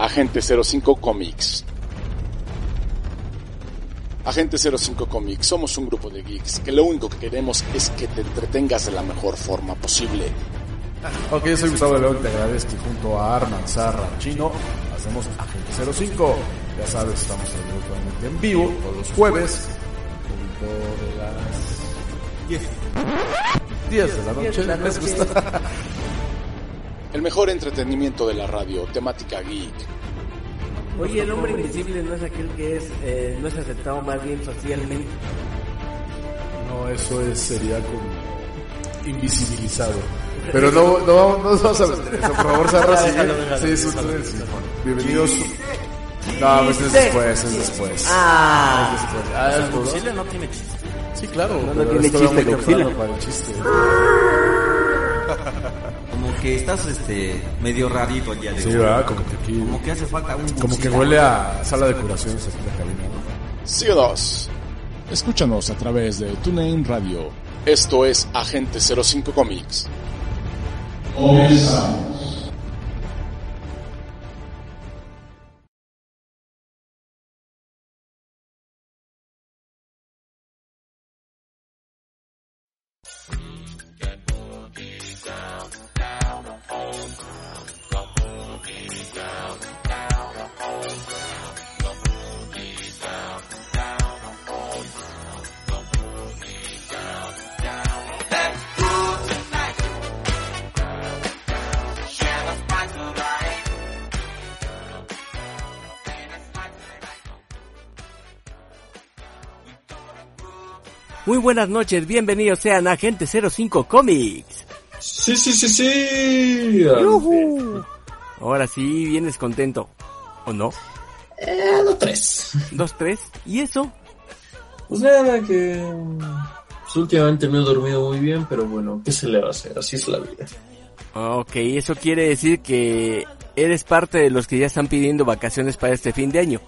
Agente 05 Comics. Agente 05 Comics, somos un grupo de geeks que lo único que queremos es que te entretengas de la mejor forma posible. Ok, yo soy Gustavo León, te agradezco y junto a Arman, Zarra, Chino, hacemos Agente 05. Ya sabes, estamos en vivo todos los jueves, punto de las 10. 10 de la noche, ¿les gusta? El mejor entretenimiento de la radio, temática geek. Oye, el hombre invisible no es aquel que es, eh, no es aceptado más bien socialmente. No, eso es, sería como invisibilizado. Pero no, no, no nos vamos a meter eso, por favor, déjalo, Sí, es sí, bueno. Bienvenidos. No, pues es después, es después. Ah, Es después. Ah, es todo. Godzilla no tiene chiste. Sí, claro. No, no tiene es chiste, Godzilla. para el chiste. Que estás este medio rarito el día de Sí. ¿verdad? Como que aquí, Como que hace falta un como que huele a sala de curaciones aquí la cabina, ¿no? CO2. Escúchanos a través de TuneIn Radio. Esto es Agente 05 Comics. Muy buenas noches, bienvenidos sean a Agente 05 Comics. Sí, sí, sí, sí. ¡Yujú! Ahora sí, vienes contento. ¿O no? Eh, no tres. ¿Dos, tres? ¿Y eso? Pues nada, que pues, últimamente no he dormido muy bien, pero bueno, ¿qué se le va a hacer? Así es la vida. Ok, eso quiere decir que eres parte de los que ya están pidiendo vacaciones para este fin de año.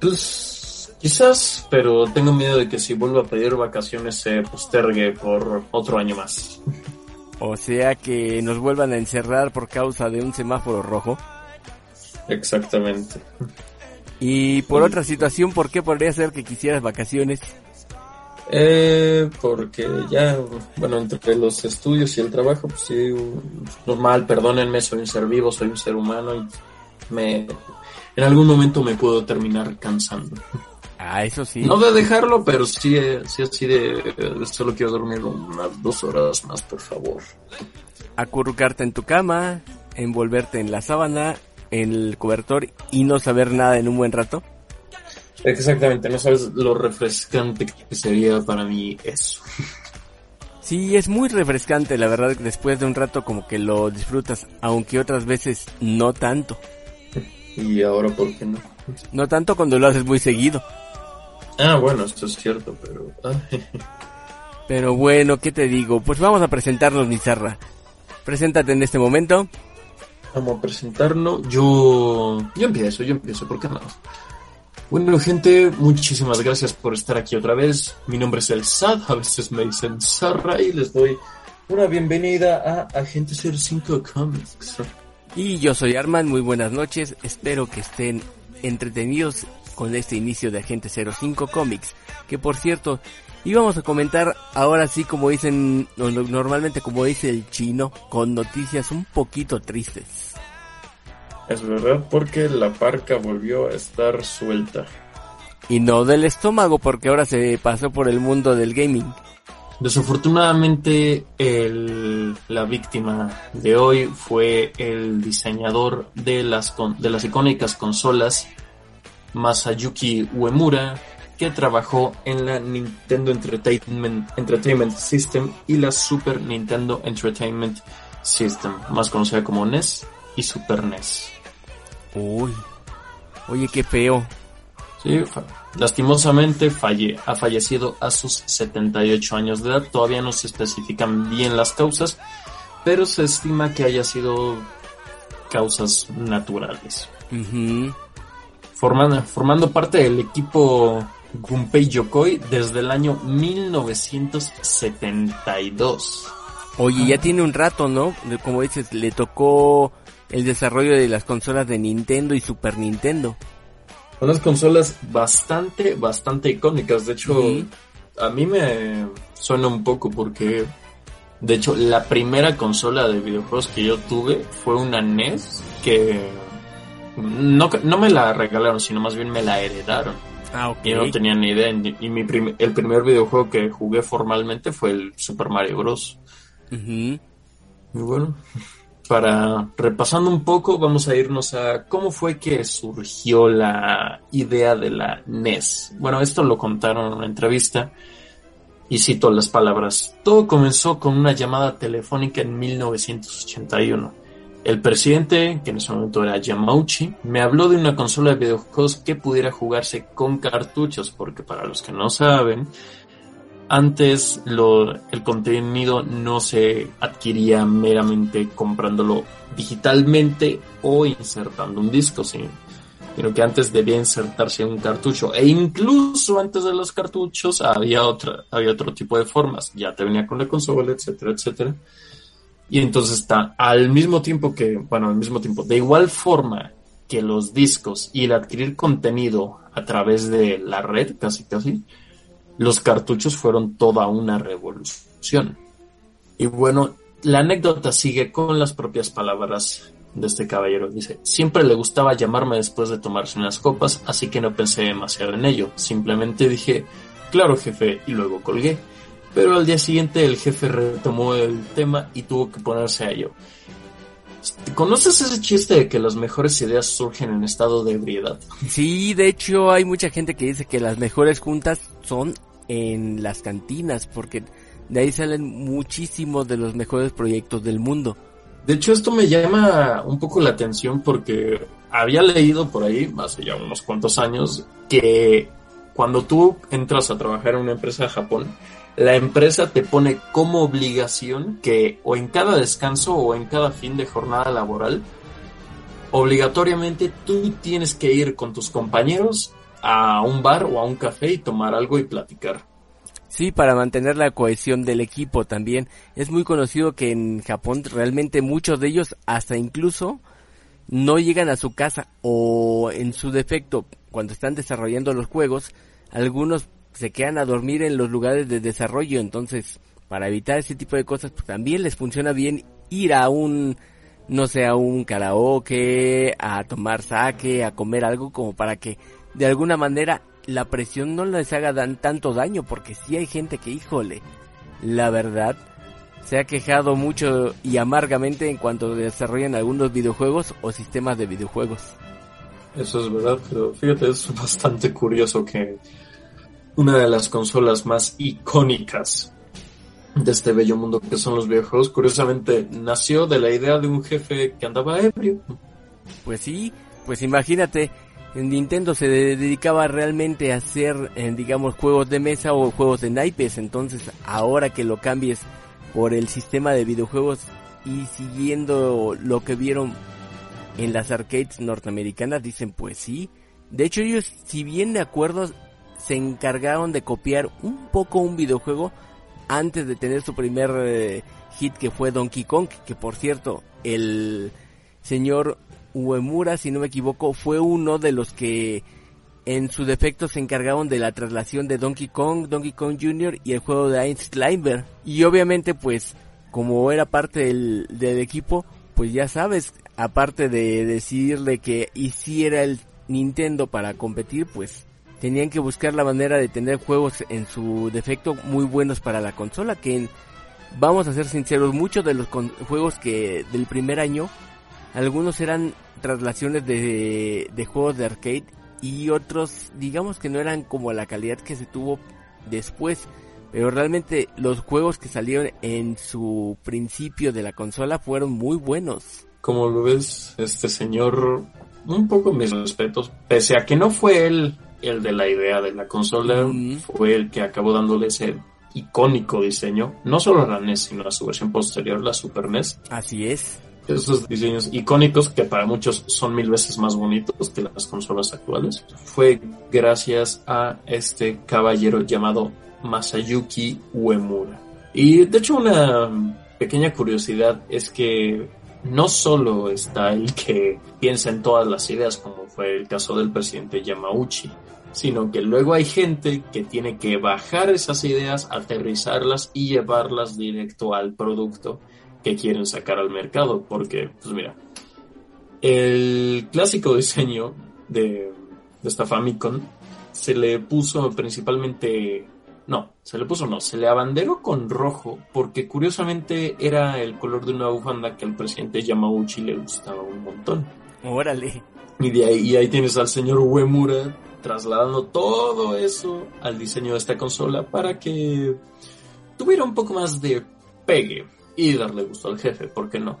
Pues quizás, pero tengo miedo de que si vuelvo a pedir vacaciones se postergue por otro año más. O sea que nos vuelvan a encerrar por causa de un semáforo rojo. Exactamente. Y por otra situación, ¿por qué podría ser que quisieras vacaciones? Eh, porque ya, bueno, entre los estudios y el trabajo, pues sí, normal, perdónenme, soy un ser vivo, soy un ser humano y me, en algún momento me puedo terminar cansando. Ah, eso sí. No de dejarlo, pero sí, eh, sí así de, de solo quiero dormir unas dos horas más, por favor. Acurrucarte en tu cama, envolverte en la sábana, en el cobertor y no saber nada en un buen rato. Exactamente, no sabes lo refrescante que sería para mí eso. Sí, es muy refrescante, la verdad, después de un rato como que lo disfrutas, aunque otras veces no tanto. Y ahora, ¿por qué no? No tanto cuando lo haces muy seguido. Ah, bueno, esto es cierto, pero... ay, Pero bueno, ¿qué te digo? Pues vamos a presentarnos, Mizarra. Preséntate en este momento. Vamos a presentarnos. Yo... Yo empiezo, yo empiezo, ¿por qué no? Bueno, gente, muchísimas gracias por estar aquí otra vez. Mi nombre es El Sad, a veces me dicen Sarra y les doy una bienvenida a Agente 05 Comics. Y yo soy Arman, muy buenas noches. Espero que estén entretenidos con este inicio de Agente 05 Comics. Que por cierto, íbamos a comentar ahora sí como dicen, no- no- normalmente como dice el chino, con noticias un poquito tristes. Es verdad, porque la parca volvió a estar suelta. Y no del estómago porque ahora se pasó por el mundo del gaming. Desafortunadamente, el- la víctima de hoy fue el diseñador de las, con- de las icónicas consolas Masayuki Uemura, que trabajó en la Nintendo Entertainment, Entertainment System y la Super Nintendo Entertainment System, más conocida como NES y Super NES. Uy. Oye, qué feo. Sí, lastimosamente falle, ha fallecido a sus 78 años de edad. Todavía no se especifican bien las causas, pero se estima que haya sido causas naturales. Ujú. Formando, formando parte del equipo Gunpei Yokoi desde el año 1972. Oye, ya tiene un rato, ¿no? Como dices, le tocó el desarrollo de las consolas de Nintendo y Super Nintendo. Unas consolas bastante, bastante icónicas. De hecho, a mí me suena un poco porque, de hecho, la primera consola de videojuegos que yo tuve fue una NES que no, no me la regalaron, sino más bien me la heredaron. Ah. Y no tenía ni idea. Y mi prim- el primer videojuego que jugué formalmente fue el Super Mario Bros. Ujú. Y bueno, para repasando un poco, vamos a irnos a cómo fue que surgió la idea de la NES. Bueno, esto lo contaron en una entrevista y cito las palabras. Todo comenzó con una llamada telefónica en 1981. El presidente, que en ese momento era Yamauchi, me habló de una consola de videojuegos que pudiera jugarse con cartuchos, porque para los que no saben, antes el contenido no se adquiría meramente comprándolo digitalmente o insertando un disco, sino que antes debía insertarse un cartucho. E incluso antes de los cartuchos había, otra, había otro tipo de formas. Ya te venía con la consola, etcétera, etcétera. Y entonces está al mismo tiempo que, bueno, al mismo tiempo, de igual forma que los discos y el adquirir contenido a través de la red, casi casi, los cartuchos fueron toda una revolución. Y bueno, la anécdota sigue con las propias palabras de este caballero. Dice, siempre le gustaba llamarme después de tomarse unas copas, así que no pensé demasiado en ello. Simplemente dije, claro jefe, y luego colgué. Pero al día siguiente el jefe retomó el tema y tuvo que ponerse a ello. ¿Conoces ese chiste de que las mejores ideas surgen en estado de ebriedad? Sí, de hecho hay mucha gente que dice que las mejores juntas son en las cantinas, porque de ahí salen muchísimos de los mejores proyectos del mundo. De hecho, esto me llama un poco la atención porque había leído por ahí, hace ya unos cuantos años, que cuando tú entras a trabajar en una empresa de Japón, la empresa te pone como obligación que o en cada descanso o en cada fin de jornada laboral, obligatoriamente tú tienes que ir con tus compañeros a un bar o a un café y tomar algo y platicar. Sí, para mantener la cohesión del equipo también. Es muy conocido que en Japón realmente muchos de ellos hasta incluso no llegan a su casa o en su defecto cuando están desarrollando los juegos, algunos se quedan a dormir en los lugares de desarrollo, entonces para evitar ese tipo de cosas pues, también les funciona bien ir a un no sé, a un karaoke, a tomar sake, a comer algo como para que de alguna manera la presión no les haga dan tanto daño, porque si hay gente que, híjole, la verdad, se ha quejado mucho y amargamente en cuanto desarrollan algunos videojuegos o sistemas de videojuegos. Eso es verdad, pero fíjate, es bastante curioso que una de las consolas más icónicas de este bello mundo que son los videojuegos, curiosamente nació de la idea de un jefe que andaba ebrio. Pues sí, pues imagínate, Nintendo se dedicaba realmente a hacer, eh, digamos, juegos de mesa o juegos de naipes, entonces ahora que lo cambies por el sistema de videojuegos y siguiendo lo que vieron en las arcades norteamericanas, dicen pues sí. De hecho ellos, si bien me acuerdo, se encargaron de copiar un poco un videojuego antes de tener su primer eh, hit que fue Donkey Kong, que por cierto, el señor Uemura, si no me equivoco, fue uno de los que en su defecto se encargaron de la traslación de Donkey Kong, Donkey Kong Jr. y el juego de Climber. Y obviamente pues como era parte del, del equipo, pues ya sabes, aparte de decirle que hiciera el Nintendo para competir, pues tenían que buscar la manera de tener juegos en su defecto muy buenos para la consola, que vamos a ser sinceros, muchos de los juegos que del primer año, algunos eran traslaciones de, de juegos de arcade y otros digamos que no eran como la calidad que se tuvo después. Pero realmente los juegos que salieron en su principio de la consola fueron muy buenos. Como lo ves, este señor, un poco mis respetos, pese a que no fue él el de la idea de la consola, mm. fue el que acabó dándole ese icónico diseño, no solo a la NES, sino a su versión posterior, la Super NES. Así es. Esos diseños icónicos que para muchos son mil veces más bonitos que las consolas actuales. Fue gracias a este caballero llamado Masayuki Uemura. Y de hecho una pequeña curiosidad es que no solo está el que piensa en todas las ideas, como fue el caso del presidente Yamauchi, sino que luego hay gente que tiene que bajar esas ideas, aterrizarlas y llevarlas directo al producto que quieren sacar al mercado, porque, pues mira, el clásico diseño de, de esta Famicom se le puso principalmente no, se le puso no, se le abanderó con rojo porque curiosamente era el color de una bufanda que al presidente Yamauchi le gustaba un montón. Órale. Y de ahí, y ahí tienes al señor Uemura trasladando todo eso al diseño de esta consola para que tuviera un poco más de pegue y darle gusto al jefe, ¿por qué no?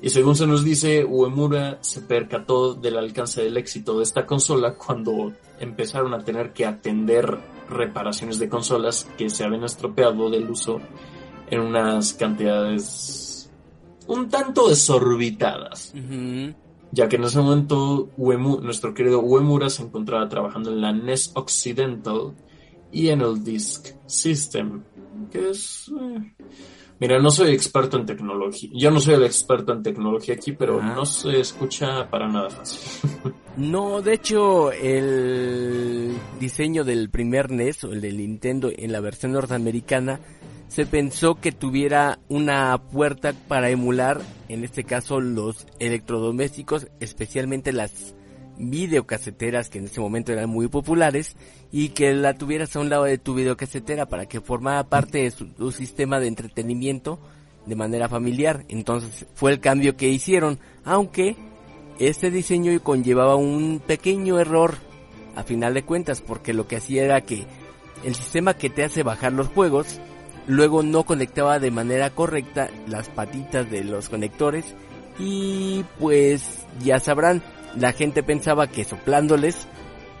Y según se nos dice, Uemura se percató del alcance del éxito de esta consola cuando empezaron a tener que atender reparaciones de consolas que se habían estropeado del uso en unas cantidades un tanto desorbitadas. Ya que en ese momento nuestro querido Uemura se encontraba trabajando en la NES Occidental y en el Disk System, que es... Eh, mira, no soy experto en tecnología. Yo no soy el experto en tecnología aquí, pero no se escucha para nada fácil. No, de hecho, el diseño del primer NES o el del Nintendo en la versión norteamericana se pensó que tuviera una puerta para emular, en este caso, los electrodomésticos, especialmente las videocaseteras que en ese momento eran muy populares y que la tuvieras a un lado de tu videocasetera para que formara parte de su, sistema de entretenimiento de manera familiar. Entonces fue el cambio que hicieron, aunque este diseño conllevaba un pequeño error a final de cuentas, porque lo que hacía era que el sistema que te hace bajar los juegos luego no conectaba de manera correcta las patitas de los conectores y pues ya sabrán, la gente pensaba que soplándoles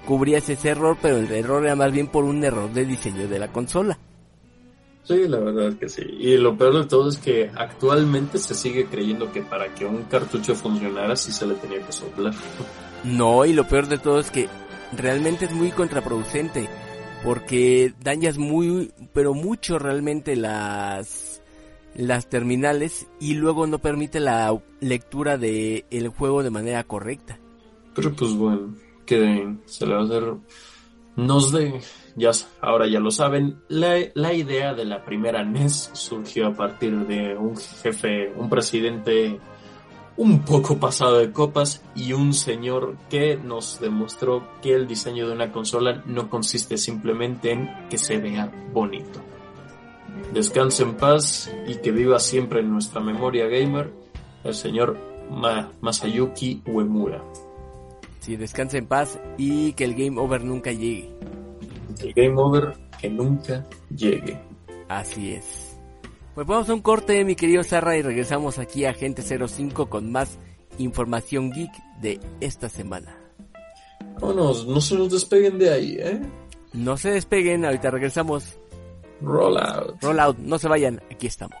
cubrías ese error, pero el error era más bien por un error de diseño de la consola. Sí, la verdad que sí. Y lo peor de todo es que actualmente se sigue creyendo que para que un cartucho funcionara sí se le tenía que soplar. No, y lo peor de todo es que realmente es muy contraproducente porque dañas muy, pero mucho realmente las las terminales y luego no permite la lectura de el juego de manera correcta. Pero pues bueno, que se le va a hacer nos de ya, ahora ya lo saben, la, la, idea de la primera NES surgió a partir de un jefe, un presidente un poco pasado de copas y un señor que nos demostró que el diseño de una consola no consiste simplemente en que se vea bonito. Descanse en paz y que viva siempre en nuestra memoria gamer el señor Masayuki Uemura. Sí, descanse en paz y que el game over nunca llegue el game over que nunca llegue. Así es. Pues vamos a un corte, mi querido Sarra, y regresamos aquí a Gente 05 con más información geek de esta semana. Vámonos, no se nos despeguen de ahí, ¿eh? No se despeguen, ahorita regresamos. Roll out. Roll out, no se vayan, aquí estamos.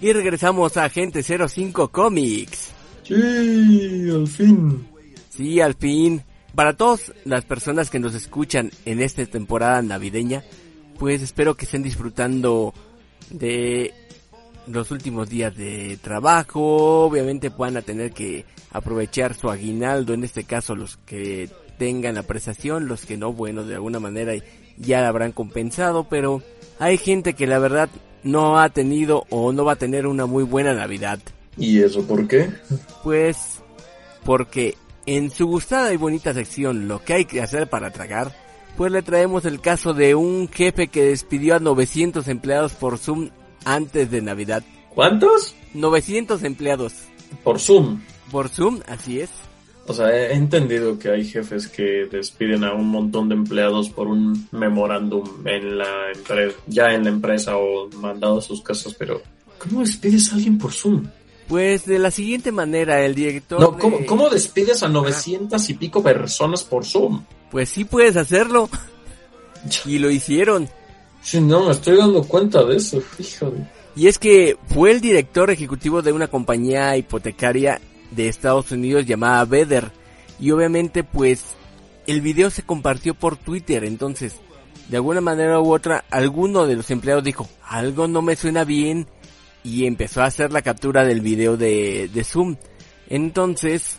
Y regresamos a Agente 05 Comics. Sí, al fin. Sí, al fin. Para todas las personas que nos escuchan en esta temporada navideña, pues espero que estén disfrutando de los últimos días de trabajo. Obviamente puedan tener que aprovechar su aguinaldo, en este caso los que tengan la prestación, los que no, bueno, de alguna manera ya la habrán compensado, pero hay gente que la verdad no ha tenido o no va a tener una muy buena Navidad. ¿Y eso por qué? Pues porque en su gustada y bonita sección Lo que hay que hacer para tragar, pues le traemos el caso de un jefe que despidió a 900 empleados por Zoom antes de Navidad. ¿Cuántos? 900 empleados. Por Zoom. Por Zoom, así es. O sea, he entendido que hay jefes que despiden a un montón de empleados por un memorándum en la empresa, ya en la empresa o mandado a sus casas, pero ¿cómo despides a alguien por Zoom? Pues de la siguiente manera, el director... No, de- ¿cómo, despides a 900 y pico personas por Zoom? Pues sí puedes hacerlo. Y lo hicieron. Sí, no, me estoy dando cuenta de eso, de... Y es que fue el director ejecutivo de una compañía hipotecaria de Estados Unidos llamada Vedder. Y obviamente pues el video se compartió por Twitter. Entonces, de alguna manera u otra, alguno de los empleados dijo, algo no me suena bien. Y empezó a hacer la captura del video de, de Zoom. Entonces,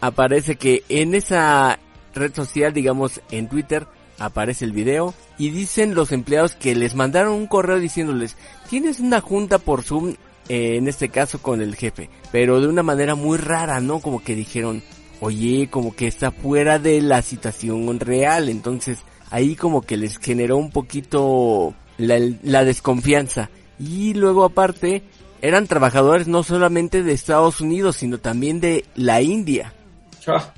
aparece que en esa red social, digamos en Twitter, aparece el video y dicen los empleados que les mandaron un correo diciéndoles, tienes una junta por Zoom, eh, en este caso con el jefe, pero de una manera muy rara, ¿no? Como que dijeron, oye, como que está fuera de la situación real, entonces ahí como que les generó un poquito la, la desconfianza. Y luego aparte, eran trabajadores no solamente de Estados Unidos, sino también de la India. Ah,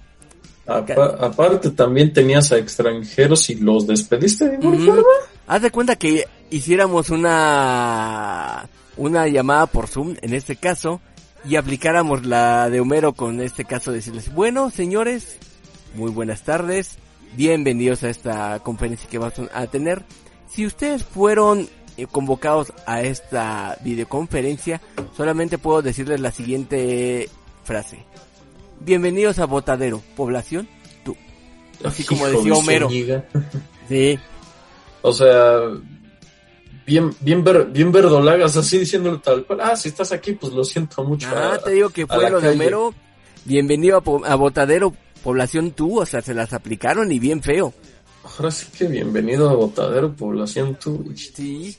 apa- aparte también tenías a extranjeros y los despediste de Ujú. forma. Haz de cuenta que hiciéramos una una llamada por Zoom en este caso y aplicáramos la de Homero con este caso decirles, bueno, señores, muy buenas tardes, bienvenidos a esta conferencia que vamos a tener. Si ustedes fueron eh, convocados a esta videoconferencia, solamente puedo decirles la siguiente frase. Bienvenidos a Botadero, población, tú. Así como decía de Homero. Sí, O sea, bien, bien, ver, bien verdolagas, así diciéndole tal cual. Ah, si estás aquí, pues lo siento mucho. Ah, a- te digo que fue lo de. Homero. Bienvenido a, Botadero, población tú, o sea, se las aplicaron y bien feo. Ahora sí que bienvenido a Botadero, población tú. Sí.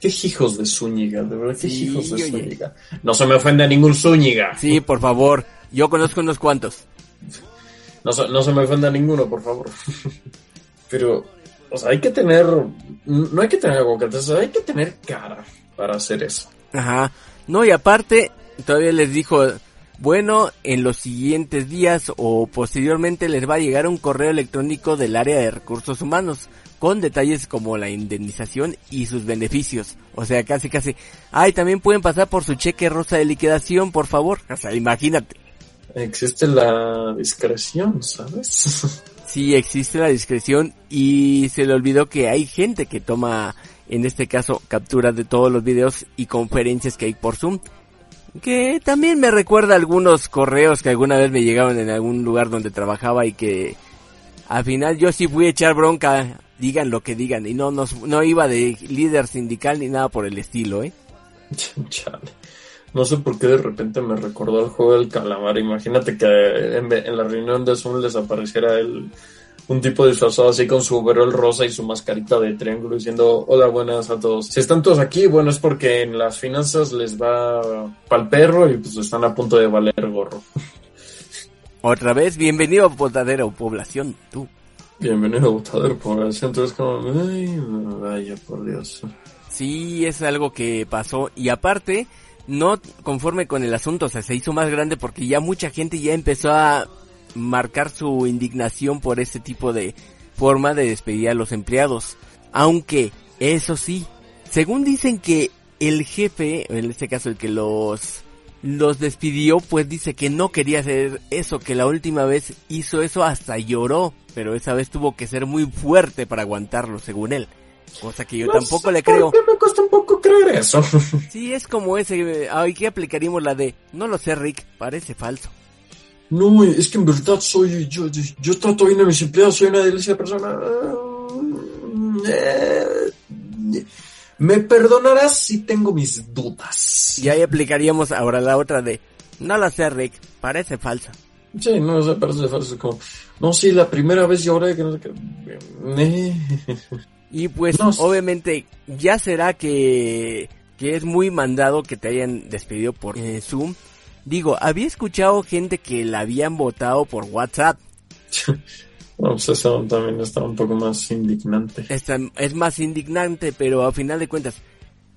Qué hijos de Zúñiga, de verdad, qué Sí, hijos de oye. Zúñiga. No se me ofende a ningún Zúñiga. Sí, por favor. Yo conozco unos cuantos. No, se- no se me ofenda a ninguno, por favor. Pero, o sea, hay que tener, no hay que tener aguacates, hay que tener cara para hacer eso. Ajá. No, y aparte, todavía les dijo, bueno, en los siguientes días o posteriormente les va a llegar un correo electrónico del área de recursos humanos con detalles como la indemnización y sus beneficios. O sea, casi casi. Ay, también pueden pasar por su cheque rosa de liquidación, por favor. O sea, imagínate. Existe la discreción, ¿sabes? Sí, existe la discreción y se le olvidó que hay gente que toma, en este caso, capturas de todos los videos y conferencias que hay por Zoom. Que también me recuerda algunos correos que alguna vez me llegaron en algún lugar donde trabajaba y que al final yo sí fui a echar bronca, digan lo que digan, y no, no, no iba de líder sindical ni nada por el estilo, ¿eh? Chale. No sé por qué de repente me recordó el juego del calamar. Imagínate que en, en la reunión de Zoom les apareciera el, un tipo disfrazado así con su overol rosa y su mascarita de triángulo diciendo hola buenas a todos. Si están todos aquí, bueno es porque en las finanzas les va pa'l perro y pues están a punto de valer gorro. Otra vez, bienvenido a Potadero, población, tú. Bienvenido a Botadero Población. Entonces como, ay, vaya por Dios. Sí, es algo que pasó y aparte, no conforme con el asunto, o sea, se hizo más grande porque ya mucha gente ya empezó a marcar su indignación por ese tipo de forma de despedir a los empleados. Aunque, eso sí, según dicen que el jefe, en este caso el que los los despidió, pues dice que no quería hacer eso, que la última vez hizo eso hasta lloró, pero esa vez tuvo que ser muy fuerte para aguantarlo, según él. Cosa que yo No tampoco sé le creo. por qué me cuesta un poco creer eso. Sí, es como ese, ay, ¿qué aplicaríamos la de, no lo sé Rick, parece falso. No, es que en verdad soy yo, yo, yo trato bien a mis empleados, soy una delicia de persona. Eh, Me perdonarás si tengo mis dudas. Y ahí aplicaríamos ahora la otra de, no lo sé Rick, parece falso. Sí, no, se parece falso. Como, no, sí, la primera vez lloré que no sé qué. Y pues obviamente ya será que, que es muy mandado que te hayan despedido por eh, Zoom. Digo, había escuchado gente que la habían votado por WhatsApp. No, pues eso también está un poco más indignante. Esta- es más indignante, pero a final de cuentas,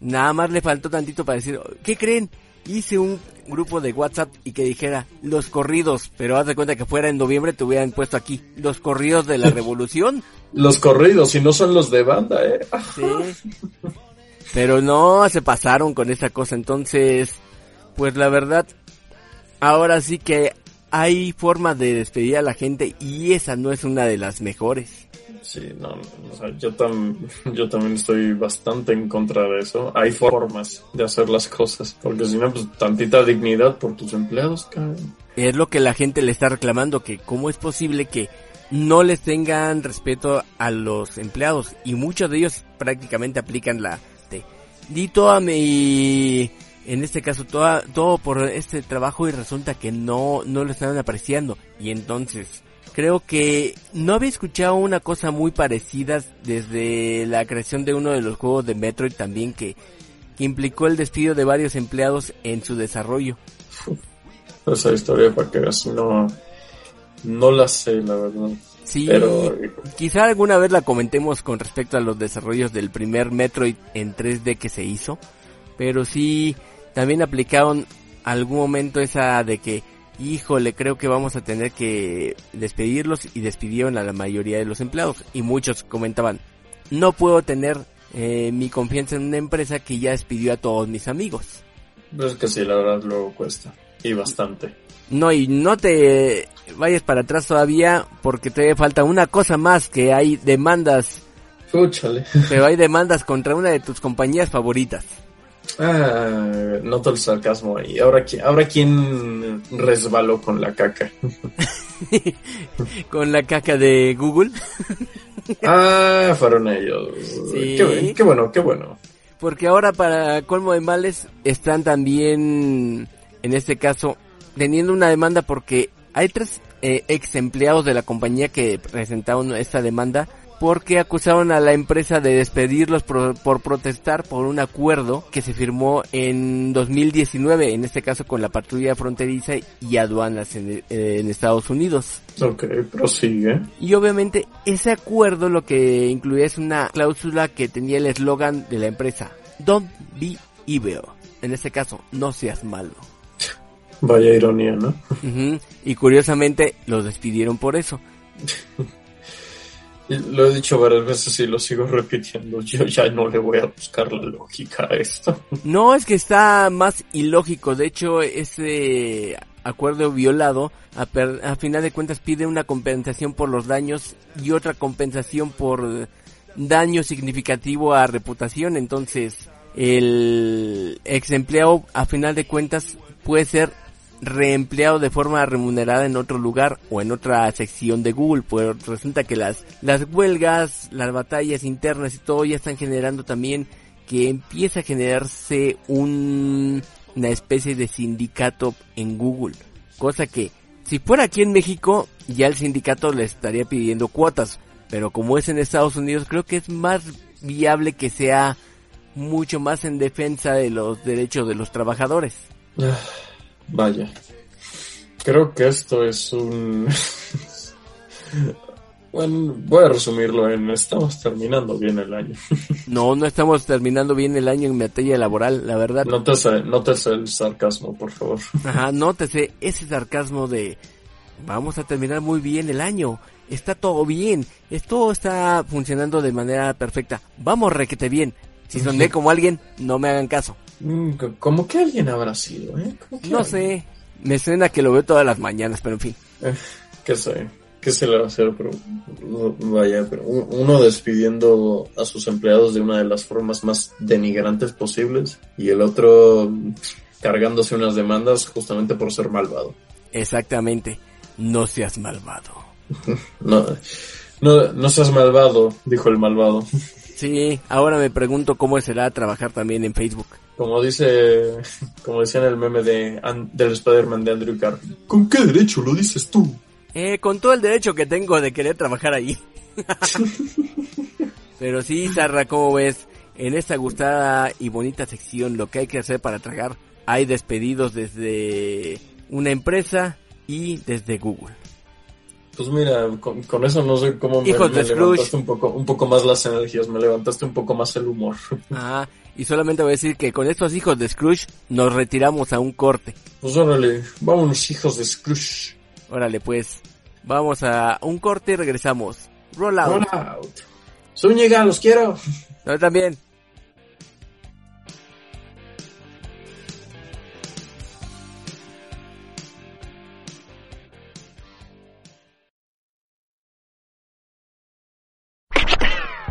Nada más le faltó tantito para decir, ¿qué creen? Hice un grupo de WhatsApp y que dijera los corridos, pero haz de cuenta que fuera en noviembre te hubieran puesto aquí los corridos de la revolución. Los corridos, y no son los de banda, eh. Sí. Pero no, se pasaron con esa cosa, entonces, pues la verdad, ahora sí que hay formas de despedir a la gente y esa no es una de las mejores. Sí, no, o sea, yo, tam, yo también estoy bastante en contra de eso. Hay formas de hacer las cosas, porque si no, pues tantita dignidad por tus empleados, cabrón. Es lo que la gente le está reclamando, que cómo es posible que no les tengan respeto a los empleados y muchos de ellos prácticamente aplican la de di toda mi en este caso toda, todo por este trabajo y resulta que no no lo están apreciando y entonces creo que no había escuchado una cosa muy parecida desde la creación de uno de los juegos de Metroid también que, que implicó el despido de varios empleados en su desarrollo. Esa historia para que veas, no, no la sé, la verdad. Sí, Pero- quizá alguna vez la comentemos con respecto a los desarrollos del primer Metroid en 3D que se hizo, pero sí, también aplicaron algún momento esa de que, híjole, creo que vamos a tener que despedirlos y despidieron a la mayoría de los empleados y muchos comentaban, no puedo tener eh, mi confianza en una empresa que ya despidió a todos mis amigos. Es que sí, la verdad luego cuesta. Y bastante. No, y no te vayas para atrás todavía porque te falta una cosa más que hay demandas, Escúchale. pero hay demandas contra una de tus compañías favoritas. Ah, noto el sarcasmo ahí. Ahora, ahora quién resbaló con la caca. Con la caca de Google. Ah, fueron ellos. Sí. Qué, bu- qué bueno, qué bueno. Porque ahora para colmo de males están también, en este caso, teniendo una demanda porque hay tres eh, ex empleados de la compañía que presentaron esta demanda porque acusaron a la empresa de despedirlos por, por protestar por un acuerdo que se firmó en 2019, en este caso con la patrulla fronteriza y aduanas en, en Estados Unidos. Ok, prosigue. Y obviamente ese acuerdo lo que incluía es una cláusula que tenía el eslogan de la empresa, Don't be evil. En este caso, no seas malo. Vaya ironía, ¿no? Y curiosamente los despidieron por eso. Lo he dicho varias veces y lo sigo repitiendo. Yo ya no le voy a buscar la lógica a esto. No es que está más ilógico, de hecho ese acuerdo violado a, per- a final de cuentas pide una compensación por los daños y otra compensación por daño significativo a reputación, entonces el ex empleado a final de cuentas puede ser reempleado de forma remunerada en otro lugar o en otra sección de Google, pues resulta que las, las huelgas, las batallas internas y todo ya están generando también que empieza a generarse un, una especie de sindicato en Google, cosa que si fuera aquí en México ya el sindicato le estaría pidiendo cuotas, pero como es en Estados Unidos creo que es más viable que sea mucho más en defensa de los derechos de los trabajadores. Vaya. Creo que esto es un... Bueno, voy a resumirlo en estamos terminando bien el año. No, no estamos terminando bien el año en materia laboral, la verdad. Nótese, nótese el sarcasmo, por favor. Ajá, nótese ese sarcasmo de vamos a terminar muy bien el año. Está todo bien, esto está funcionando de manera perfecta. Vamos requete bien. Si soné como alguien, no me hagan caso. Mm, Como que alguien habrá sido, ¿eh? ¿Cómo que No alguien? sé, me suena que lo veo todas las mañanas, pero en fin. Eh, ¿Qué sé? ¿Qué se le va a hacer? Pero, vaya, pero uno despidiendo a sus empleados de una de las formas más denigrantes posibles y el otro cargándose unas demandas justamente por ser malvado. Exactamente, no seas malvado. No, no, no seas malvado, dijo el malvado. Sí, ahora me pregunto cómo será trabajar también en Facebook. Como dice, como decía en el meme de, An- del Spider-Man de Andrew Garfield. ¿Con qué derecho lo dices tú? Eh, con todo el derecho que tengo de querer trabajar ahí. Pero sí, Sarra, ¿cómo ves? En esta gustada y bonita sección, lo que hay que hacer para tragar, hay despedidos desde una empresa y desde Google. Pues mira, con, con eso no sé cómo me, levantaste un poco, un poco más las energías, me levantaste un poco más el humor. Ah, y solamente voy a decir que con estos hijos de Scrooge nos retiramos a un corte. Pues órale, vámonos hijos de Scrooge. Órale, pues, vamos a un corte y regresamos. Roll out. Roll out. Zúñiga, los quiero. Yo también.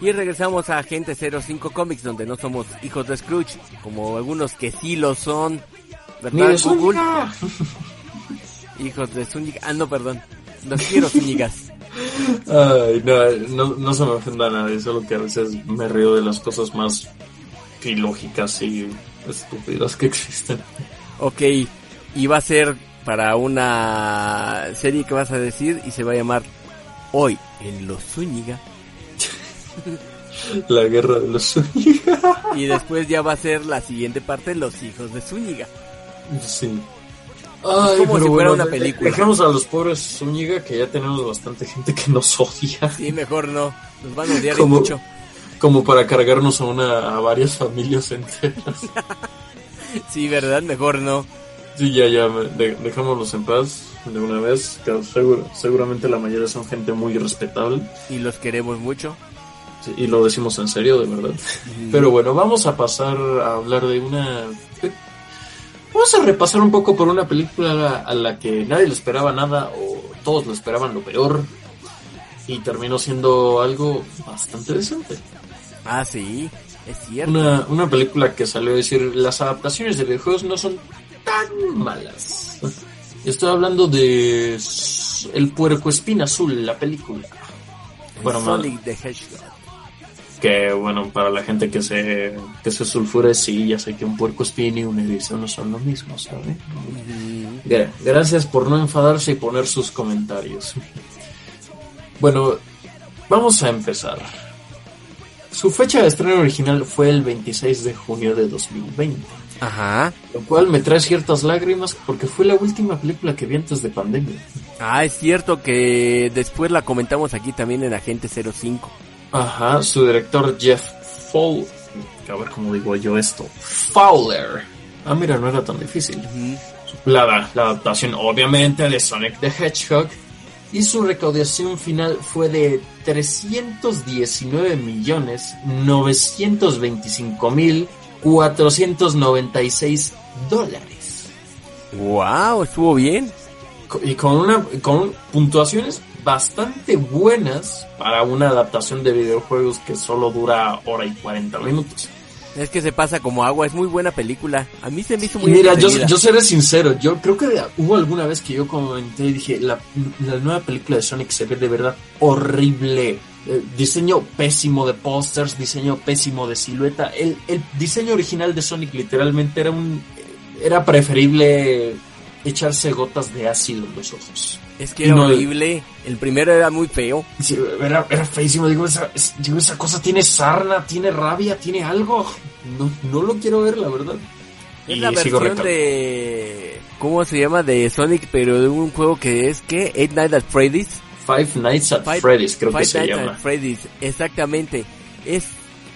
Y regresamos a Agente 05 Comics, donde no somos hijos de Scrooge, como algunos que sí lo son. ¿Verdad, Google? Hijos de Zúñiga. Ah, no, perdón. Los quiero, Zúñigas. Ay, no, no, no se me ofenda a nadie, solo que a veces me río de las cosas más ilógicas y estúpidas que existen. Ok, y va a ser para una serie que vas a decir y se va a llamar Hoy en Los Zúñiga. La guerra de los Zúñiga. Y después ya va a ser la siguiente parte, Los Hijos de Zúñiga. Sí. Ay, como pero si fuera bueno, una película. Dejemos a los pobres Zúñiga, que ya tenemos bastante gente que nos odia. Sí, mejor no. Nos van a odiar Como- mucho. Como para cargarnos a una a varias familias enteras. Sí, ¿verdad? Mejor no. Sí, ya, ya, de- dejémoslos en paz de una vez. que seguro- seguramente la mayoría son gente muy respetable. Y los queremos mucho. Sí, y lo decimos en serio, de verdad. Pero bueno, vamos a pasar a hablar de una... Vamos a repasar un poco por una película a la, que nadie le esperaba nada o todos le esperaban lo peor y terminó siendo algo bastante decente. Ah, sí, es cierto. Una, una película que salió a decir las adaptaciones de videojuegos no son tan malas. Estoy hablando de El puerco espina azul, la película. Bueno, Sonic the Hedgehog. Que bueno, para la gente que se, que se sulfure, sí, ya sé que un puerco espín y un erizo no son lo mismo, ¿sabe? Gra- Gracias por no enfadarse y poner sus comentarios. Bueno, vamos a empezar. Su fecha de estreno original fue el 26 de junio de 2020, Ajá. lo cual me trae ciertas lágrimas porque fue la última película que vi antes de pandemia. Ah, es cierto que después la comentamos aquí también en Agente 05. Ajá, su director Jeff Fowler. A ver cómo digo yo esto. Fowler. Ah, mira, no era tan difícil. La, la adaptación, obviamente, de Sonic the Hedgehog. Y su recaudación final fue de 319 millones 925 mil 496 dólares. Wow, estuvo bien. Y con una con puntuaciones bastante buenas para una adaptación de videojuegos que solo dura hora y 40 minutos. Es que se pasa como agua, es muy buena película. A mí se me hizo muy mira, yo, yo seré sincero, yo creo que hubo alguna vez que yo comenté y dije, la, la nueva película de Sonic se ve de verdad horrible. Eh, diseño pésimo de pósters, diseño pésimo de silueta. El, el diseño original de Sonic literalmente era un... Era preferible echarse gotas de ácido en los ojos. Es que era no- horrible. El primero era muy feo. Sí, era, era feísimo. Digo esa, es- digo, esa cosa tiene sarna, tiene rabia, tiene algo. No, no lo quiero ver, la verdad. Es Y la versión de... ¿Cómo se llama? De Sonic, pero de un juego que es que Eight Nights at Freddy's. Five Nights at Five- Freddy's, creo que Five se Nights llama. at Freddy's, exactamente. Es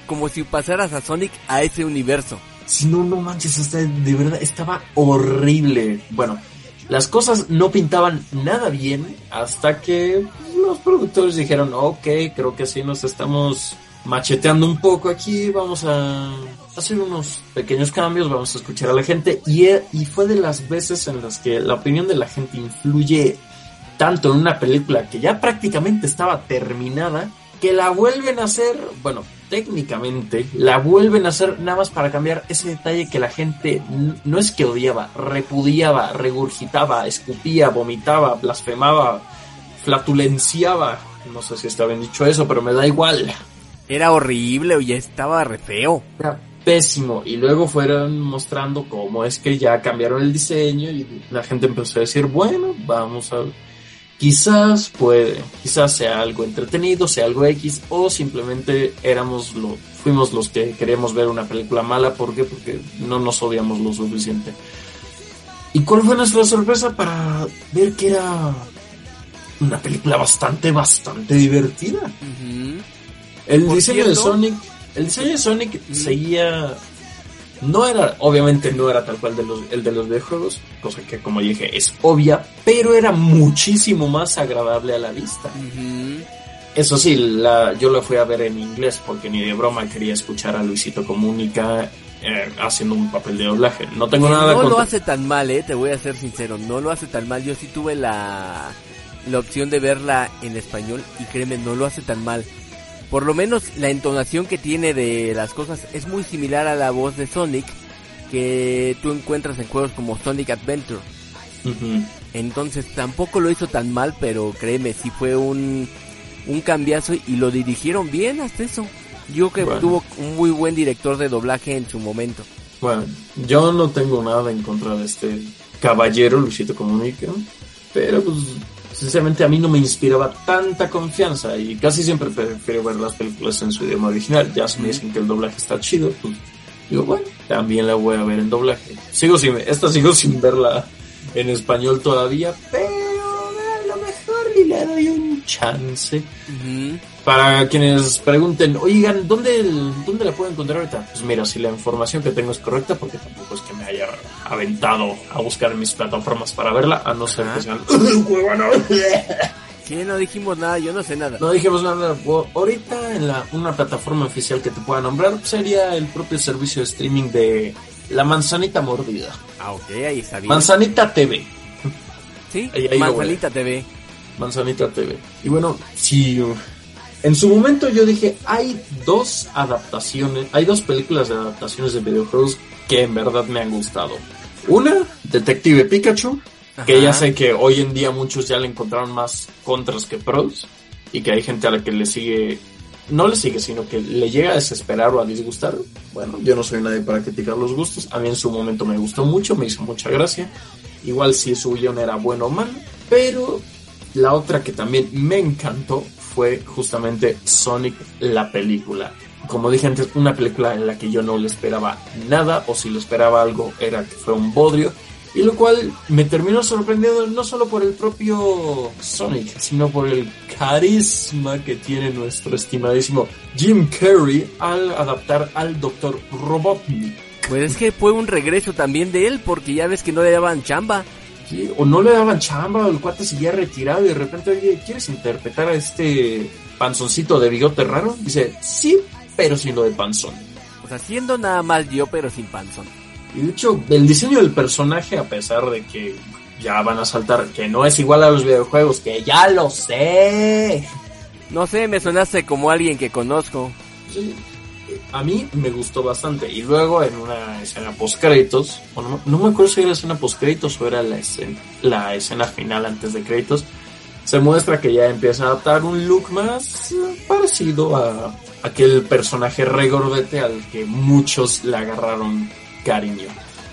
como si pasaras a Sonic a ese universo. Si no, no manches, está, de verdad estaba horrible. Bueno, las cosas no pintaban nada bien hasta que los productores dijeron, ok, creo que sí nos estamos macheteando un poco aquí, vamos a hacer unos pequeños cambios, vamos a escuchar a la gente. Y, e- y fue de las veces en las que la opinión de la gente influye tanto en una película que ya prácticamente estaba terminada, que la vuelven a hacer, bueno, técnicamente la vuelven a hacer nada más para cambiar ese detalle que la gente no es que odiaba, repudiaba, regurgitaba, escupía, vomitaba, blasfemaba, flatulenciaba. No sé si está bien dicho eso, pero me da igual. Era horrible, oye, estaba re feo. Era pésimo. Y luego fueron mostrando cómo es que ya cambiaron el diseño y la gente empezó a decir, bueno, vamos a... Quizás puede, quizás sea algo entretenido, sea algo X, o simplemente éramos lo, fuimos los que queríamos ver una película mala, ¿por qué? Porque no nos odiamos lo suficiente. ¿Y cuál fue nuestra sorpresa para ver que era una película bastante, bastante divertida? El Por diseño de Sonic, el diseño de Sonic seguía, no era, obviamente no era tal cual de los, el de los videojuegos, cosa que como dije es obvia, pero era muchísimo más agradable a la vista. Eso sí, la, yo la fui a ver en inglés porque ni de broma quería escuchar a Luisito Comunica eh, haciendo un papel de doblaje. No tengo nada no lo hace tan mal, eh, te voy a ser sincero, no lo hace tan mal. Yo sí tuve la, la opción de verla en español y créeme, no lo hace tan mal. Por lo menos la entonación que tiene de las cosas es muy similar a la voz de Sonic que tú encuentras en juegos como Sonic Adventure. Entonces tampoco lo hizo tan mal, pero créeme, sí fue un, un cambiazo y lo dirigieron bien hasta eso. Yo creo que Bueno. tuvo un muy buen director de doblaje en su momento. Bueno, yo no tengo nada en contra de este caballero, Luisito Comunica, pero pues sinceramente a mí no me inspiraba tanta confianza y casi siempre prefiero ver las películas en su idioma original. Ya si me dicen que el doblaje está chido, pues digo, bueno, también la voy a ver en doblaje. Sigo sin, esta sigo sin verla en español todavía, pero a lo mejor y le doy un chance. Para quienes pregunten, oigan, ¿dónde, ¿dónde la puedo encontrar ahorita? Pues mira, si la información que tengo es correcta, porque tampoco es que me haya aventado a buscar en mis plataformas para verla, a no ser que sean... Sí, no dijimos nada, yo no sé nada. No dijimos nada. Ahorita en la, una plataforma oficial que te pueda nombrar sería el propio servicio de streaming de La Manzanita Mordida. Ah, ok, ahí está bien. Manzanita TV. sí, ahí- ahí Manzanita TV. Manzanita TV. Y bueno, sí, uh, en su momento yo dije, hay dos adaptaciones, hay dos películas de adaptaciones de videojuegos que en verdad me han gustado. Una, Detective Pikachu, que ya sé que hoy en día muchos ya le encontraron más contras que pros, y que hay gente a la que le sigue, no le sigue, sino que le llega a desesperar o a disgustar. Bueno, yo no soy nadie para criticar los gustos, a mí en su momento me gustó mucho, me hizo mucha gracia. Igual si su guion era bueno o mal, pero la otra que también me encantó fue justamente Sonic la película. Como dije antes, una película en la que yo no le esperaba nada, o si le esperaba algo era que fue un bodrio, y lo cual me terminó sorprendiendo no solo por el propio Sonic, sino por el carisma que tiene nuestro estimadísimo Jim Carrey al adaptar al Dr. Robotnik. Pues es que fue un regreso también de él, porque ya ves que no le daban chamba. Sí, o no le daban chamba, o el cuate seguía retirado y de repente, oye, ¿quieres interpretar a este panzoncito de bigote raro? Dice, sí, pero sin lo de panzón. O sea, siendo nada más yo, pero sin panzón. Y de hecho, el diseño del personaje, a pesar de que ya van a saltar, que no es igual a los videojuegos, que ya lo sé. No sé, me sonaste como alguien que conozco. Sí, a mí me gustó bastante. Y luego en una escena post créditos, o no, no me acuerdo si era escena post créditos o era la escena, la escena final antes de créditos, se muestra que ya empieza a adaptar un look más parecido a aquel personaje regordete al que muchos le agarraron cariño.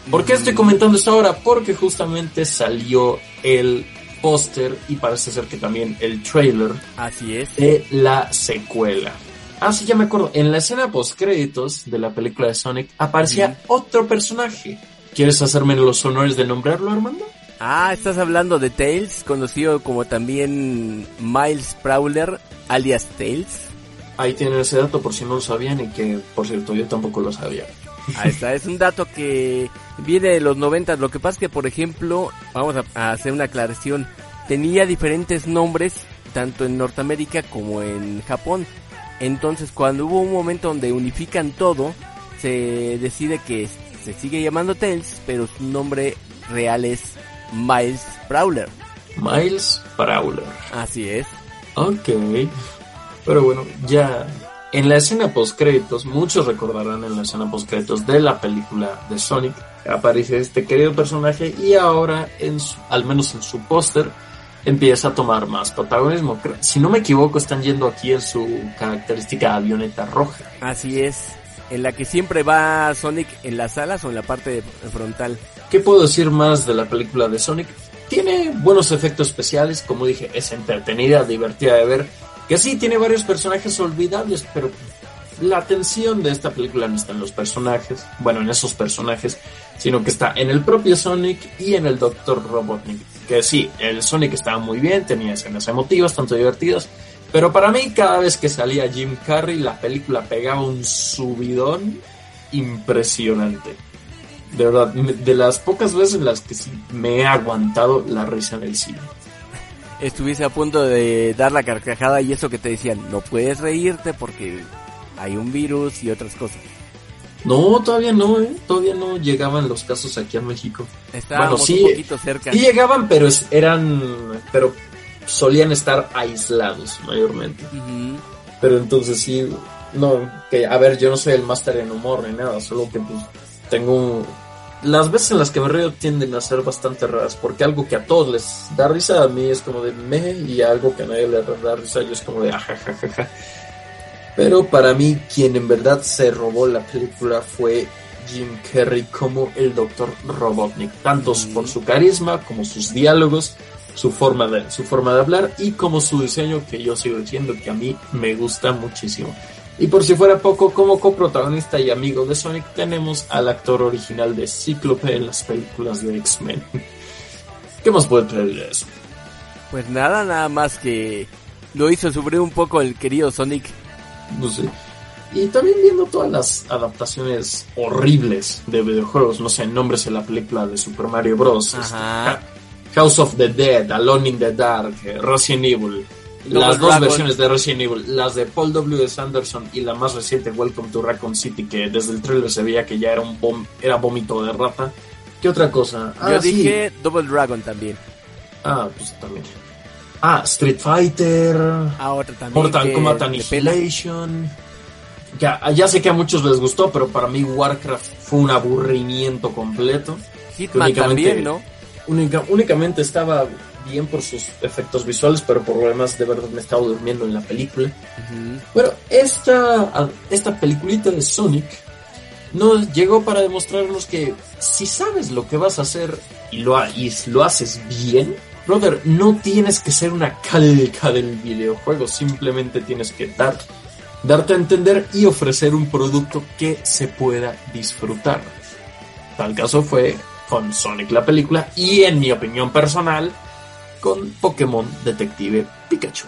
¿Por qué estoy comentando esto ahora? Porque justamente salió el póster y parece ser que también el trailer Así es. de la secuela. Ah, sí, ya me acuerdo. En la escena post créditos de la película de Sonic aparecía otro personaje. ¿Quieres hacerme los honores de nombrarlo, Armando? Ah, estás hablando de Tails, conocido como también Miles Prowler, alias Tails. Ahí tienen ese dato por si no lo sabían y que, por cierto, yo tampoco lo sabía. Ahí está, es un dato que viene de los 90. Lo que pasa es que, por ejemplo, vamos a, a hacer una aclaración. Tenía diferentes nombres, tanto en Norteamérica como en Japón. Entonces, cuando hubo un momento donde unifican todo, se decide que se sigue llamando Tails, pero su nombre real es Miles Prowler. Miles Prowler. Así es. Ok. Pero bueno, ya En la escena post créditos, muchos recordarán en la escena post créditos de la película de Sonic, aparece este querido personaje y ahora, en su- al menos en su póster, empieza a tomar más protagonismo. Si no me equivoco, están yendo aquí en su característica avioneta roja. Así es. En la que siempre va Sonic en las alas o en la parte frontal. ¿Qué puedo decir más de la película de Sonic? Tiene buenos efectos especiales, como dije, es entretenida, divertida de ver. Que sí, tiene varios personajes olvidables, pero la atención de esta película no está en los personajes, bueno, en esos personajes, sino que está en el propio Sonic y en el Dr. Robotnik. Que sí, el Sonic estaba muy bien, tenía escenas emotivas, tanto divertidas, pero para mí cada vez que salía Jim Carrey, la película pegaba un subidón impresionante. De verdad, de las pocas veces en las que sí me he aguantado la risa en el cine. Estuviese a punto de dar la carcajada y eso que te decían, no puedes reírte porque hay un virus y otras cosas. No, todavía no, ¿eh? Todavía no llegaban los casos aquí a México. Estábamos sí, un poquito cerca. Sí llegaban, pero es- eran, pero solían estar aislados mayormente. Pero entonces sí, no, que a ver, yo no soy el máster en humor ni nada, solo que pues tengo. Las veces en las que me río tienden a ser bastante raras, porque algo que a todos les da risa, a mí es como de me, y algo que a nadie le da risa, yo es como de ajajajaja. Pero para mí, quien en verdad se robó la película fue Jim Carrey como el Dr. Robotnik, tanto por su carisma como sus diálogos, su forma de su forma de hablar y como su diseño que yo sigo diciendo que a mí me gusta muchísimo. Y por si fuera poco, como coprotagonista y amigo de Sonic tenemos al actor original de Cíclope en las películas de X-Men. ¿Qué más puede traer de eso? Pues nada, nada más que lo hizo sufrir un poco el querido Sonic. No sé. Y también viendo todas las adaptaciones horribles de videojuegos, no sé, nombres en la película de Super Mario Bros. este, Ajá. House of the Dead, Alone in the Dark, eh, Resident Evil. Las dos Dragon. versiones de Resident Evil, las de Paul W. S. Anderson y la más reciente Welcome to Raccoon City, que desde el trailer se veía que ya era un vom- era vómito de rata. ¿Qué otra cosa? Yo Ah, sí. dije Double Dragon también. Ah, pues también. Ah, Street Fighter. Ah, otra también. Mortal que Kombat. Annihilation. Ya, ya sé que a muchos les gustó, pero para mí Warcraft fue un aburrimiento completo. Hitman también, ¿no? Única- únicamente estaba bien por sus efectos visuales, pero por lo demás de verdad me estaba durmiendo en la película. Bueno, esta, esta peliculita de Sonic nos llegó para demostrarnos que si sabes lo que vas a hacer y lo, y lo haces bien, brother, no tienes que ser una calca del videojuego, simplemente tienes que dar, darte a entender y ofrecer un producto que se pueda disfrutar. Tal caso fue con Sonic la película y en mi opinión personal con Pokémon Detective Pikachu.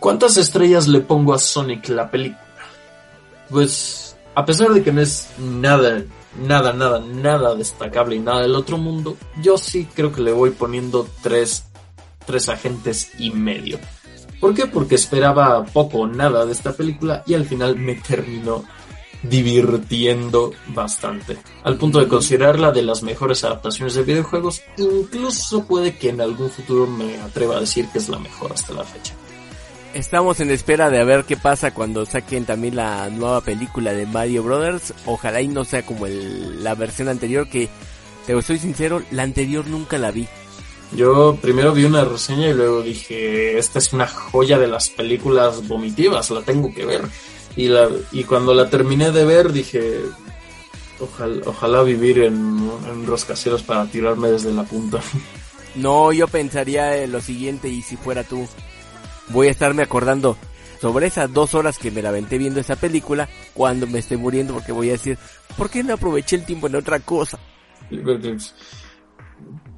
¿Cuántas estrellas le pongo a Sonic la película? Pues, a pesar de que no es nada, nada, nada, nada destacable y nada del otro mundo, yo sí creo que le voy poniendo tres, tres agentes y medio. ¿Por qué? Porque esperaba poco o nada de esta película y al final me terminó divirtiendo bastante. Al punto de considerarla de las mejores adaptaciones de videojuegos, incluso puede que en algún futuro me atreva a decir que es la mejor hasta la fecha. Estamos en espera de a ver qué pasa cuando saquen también la nueva película de Mario Brothers. Ojalá y no sea como el- la versión anterior que, te soy sincero, la anterior nunca la vi. Yo primero vi una reseña y luego dije, esta es una joya de las películas vomitivas, la tengo que ver. Y, la, y cuando la terminé de ver dije, ojalá, ojalá vivir en, en para tirarme desde la punta. No, yo pensaría en lo siguiente y si fuera tú, voy a estarme acordando sobre esas dos horas que me la aventé viendo esa película cuando me esté muriendo porque voy a decir, ¿por qué no aproveché el tiempo en otra cosa?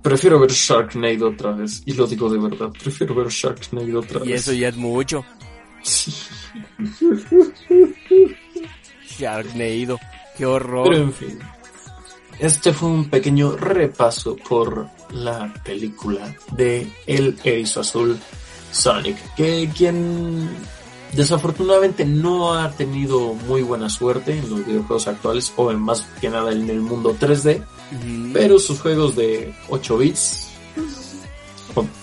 Prefiero ver Sharknado otra vez, y lo digo de verdad, prefiero ver Sharknado otra Y vez. eso ya es mucho. Sí. Sharknado, qué Pero horror. en fin, este fue un pequeño repaso por la película de El Erizo Azul Sonic, que quien desafortunadamente no ha tenido muy buena suerte en los videojuegos actuales o en más que nada en el mundo 3D, Ujú. pero sus juegos de 8 bits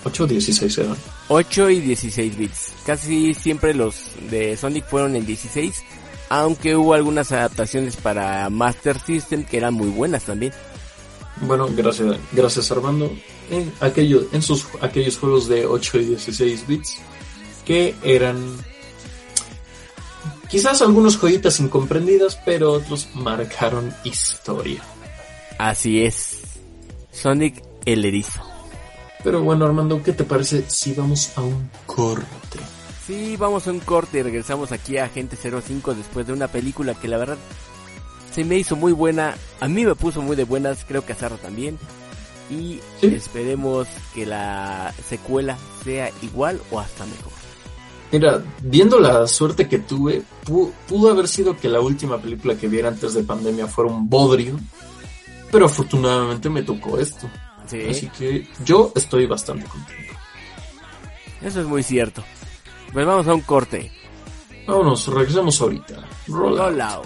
8 o 16 eran. 8 y 16 bits. Casi siempre los de Sonic fueron en 16, aunque hubo algunas adaptaciones para Master System que eran muy buenas también. Bueno, gracias, gracias Armando. En, aquello, en sus, aquellos juegos de 8 y 16 bits que eran quizás algunos joyitas incomprendidas, pero otros marcaron historia. Así es. Sonic el erizo. Pero bueno, Armando, ¿qué te parece si vamos a un corte? Sí, vamos a un corte y regresamos aquí a Agente 05 después de una película que la verdad se me hizo muy buena. A mí me puso muy de buenas, creo que a también. Y ¿Sí? esperemos que la secuela sea igual o hasta mejor. Mira, viendo la suerte que tuve, pu- pudo haber sido que la última película que viera antes de pandemia fuera un bodrio, pero afortunadamente me tocó esto. Sí, Así que yo estoy bastante contento. eso es muy cierto. Pues vamos a un corte. Vámonos, regresamos ahorita. Roll out. Roll out.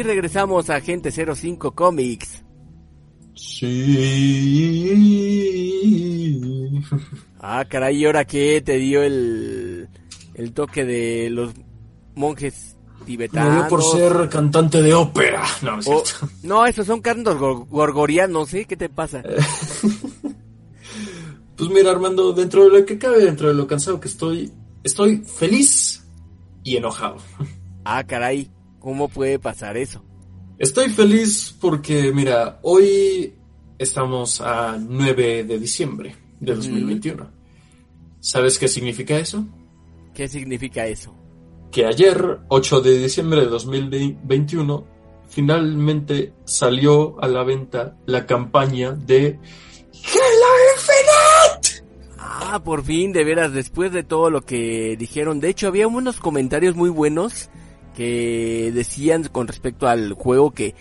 Y regresamos a Agente 05 Comics. Sí. Ah, caray, ¿y ahora qué te dio el, el toque de los monjes Me tibetanos? dio por ser cantante de ópera. No, no es O- cierto. no, esos son cantos gor- gorgorianos, ¿eh? ¿Qué te pasa? Pues mira, Armando, dentro de lo que cabe, dentro de lo cansado que estoy, estoy feliz y enojado. Ah, caray, ¿cómo puede pasar eso? Estoy feliz porque, mira, hoy estamos a 9 de diciembre de 2021. ¿Sabes qué significa eso? ¿Qué significa eso? Que ayer, 8 de diciembre de 2021, finalmente salió a la venta la campaña de Halo Infinite. Ah, por fin, de veras, después de todo lo que dijeron. De hecho, había unos comentarios muy buenos que decían con respecto al juego que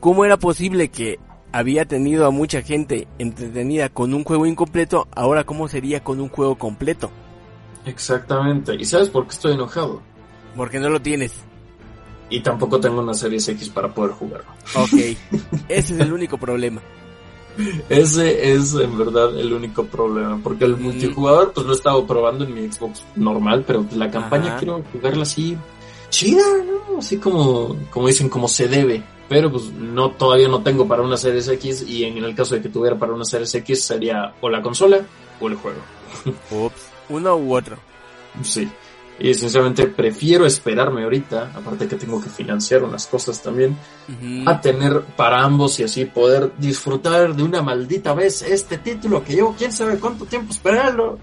cómo era posible que había tenido a mucha gente entretenida con un juego incompleto, ahora cómo sería con un juego completo. Exactamente. ¿Y sabes por qué estoy enojado? Porque no lo tienes. Y tampoco tengo una Series X para poder jugarlo. Ok, ese es el único problema. Ese es en verdad el único problema, porque el Mm. multijugador pues lo he estado probando en mi Xbox normal, pero la campaña Ajá. quiero jugarla así chida, ¿no? Así como como dicen como se debe, pero pues no todavía no tengo para una Series X y en el caso de que tuviera para una Series X sería o la consola o el juego. Ups, uno u otro. Sí. Y sinceramente prefiero esperarme ahorita, aparte que tengo que financiar unas cosas también, a tener para ambos y así poder disfrutar de una maldita vez este título que llevo quién sabe cuánto tiempo esperarlo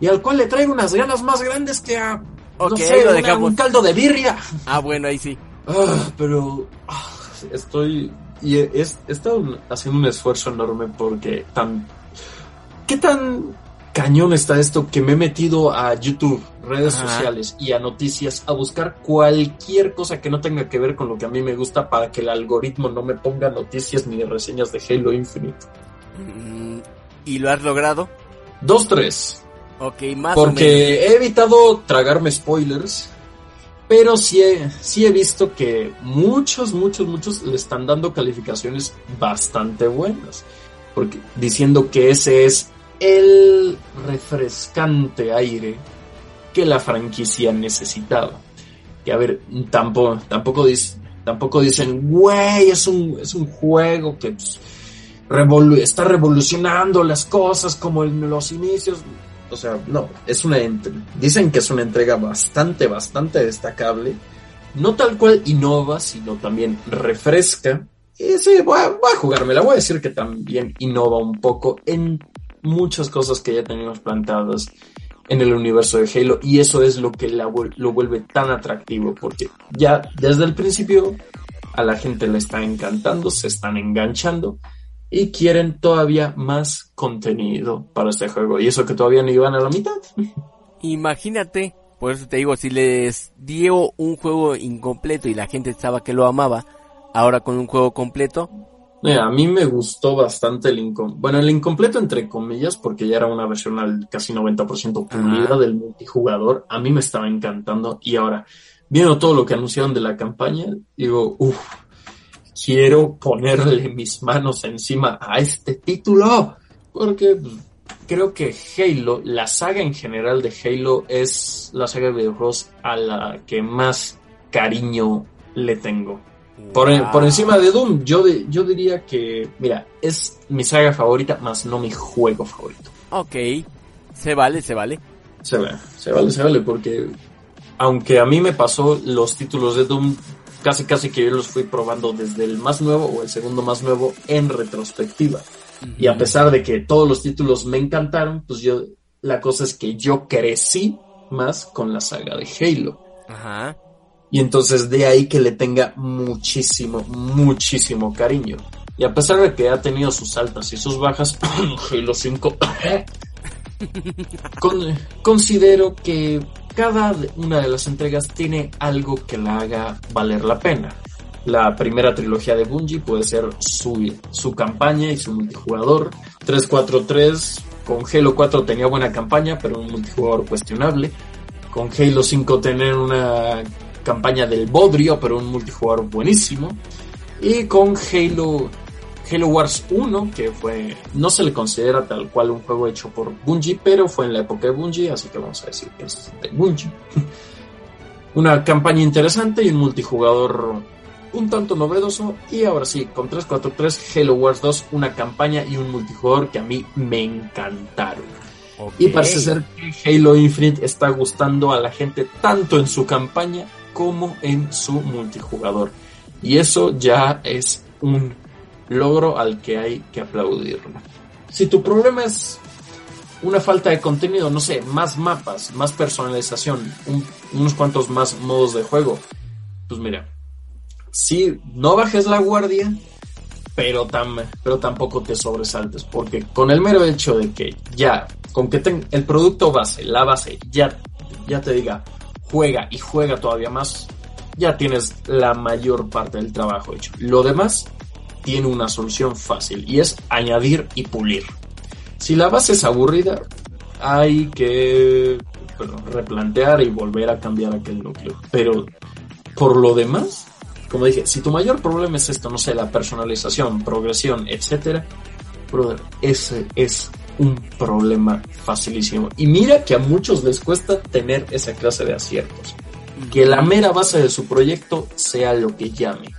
y al cual le traigo unas ganas más grandes que a Ok, no sé, lo una- dejamos. un caldo de birria. Ah, bueno, ahí sí. Ah, pero ah, estoy y he, he estado haciendo un esfuerzo enorme porque tan qué tan cañón está esto que me he metido a YouTube, redes Ajá. sociales y a noticias a buscar cualquier cosa que no tenga que ver con lo que a mí me gusta para que el algoritmo no me ponga noticias ni reseñas de Halo Infinite. Mm, ¿Y lo has logrado? Dos, tres. Ok, más o menos. Porque he evitado tragarme spoilers, pero sí he, sí he visto que muchos, muchos, muchos le están dando calificaciones bastante buenas. Porque diciendo que ese es el refrescante aire que la franquicia necesitaba. Que a ver, tampoco, tampoco, tampoco dicen, güey, es un, es un juego que pues, revolu- está revolucionando las cosas como en los inicios. O sea, no, es una dicen que es una entrega bastante, bastante destacable. No tal cual innova, sino también refresca. Y sí, voy a, voy a jugármela. Voy a decir que también innova un poco en muchas cosas que ya teníamos plantadas en el universo de Halo y eso es lo que la lo vuelve tan atractivo porque ya desde el principio a la gente le está encantando, se están enganchando y quieren todavía más contenido para este juego y eso que todavía no iban a la mitad. Imagínate, por eso te digo, si les dio un juego incompleto y la gente estaba que lo amaba, ahora con un juego completo, Mira, a mí me gustó bastante el incompleto. Bueno, el incompleto entre comillas, porque ya era una versión al casi 90% pulida del multijugador. A mí me estaba encantando. Y ahora, viendo todo lo que anunciaron de la campaña, digo, uff, quiero ponerle mis manos encima a este título. Porque creo que Halo, la saga en general de Halo, es la saga de videojuegos a la que más cariño le tengo. Por, wow. por encima de Doom, yo, de- yo diría que, mira, es mi saga favorita, más no mi juego favorito. Ok, se vale, se vale. Se vale, se vale, se vale, porque aunque a mí me pasó los títulos de Doom, casi casi que yo los fui probando desde el más nuevo o el segundo más nuevo en retrospectiva. Y a pesar de que todos los títulos me encantaron, pues yo, la cosa es que yo crecí más con la saga de Halo. Ajá. Y entonces de ahí que le tenga muchísimo, muchísimo cariño. Y a pesar de que ha tenido sus altas y sus bajas, Halo 5, con- considero que cada una de las entregas tiene algo que la haga valer la pena. La primera trilogía de Bungie puede ser su, su campaña y su multijugador. 343 con Halo 4 tenía buena campaña, pero un multijugador cuestionable. Con Halo 5 tener una campaña del Bodrio, pero un multijugador buenísimo. Y con Halo, Halo Wars 1, que fue, no se le considera tal cual un juego hecho por Bungie, pero fue en la época de Bungie, así que vamos a decir que es de Bungie. Una campaña interesante y un multijugador un tanto novedoso. Y ahora sí, con 343 Halo Wars 2, una campaña y un multijugador que a mí me encantaron. Y parece ser que Halo Infinite está gustando a la gente tanto en su campaña como en su multijugador. Y eso ya es un logro al que hay que aplaudirlo. Si tu problema es una falta de contenido, no sé, más mapas, más personalización, un- unos cuantos más modos de juego, pues mira, si no bajes la guardia, pero, pero tampoco te sobresaltes, porque con el mero hecho de que ya, con que el producto base, la base, ya, ya te diga, juega y juega todavía más, ya tienes la mayor parte del trabajo hecho. Lo demás tiene una solución fácil y es añadir y pulir. Si la base es aburrida, hay que replantear y volver a cambiar aquel núcleo. Pero por lo demás, como dije, si tu mayor problema es esto, no sé, la personalización, progresión, etcétera, ese es un problema facilísimo. Y mira que a muchos les cuesta tener esa clase de aciertos. Que la mera base de su proyecto sea lo que llame.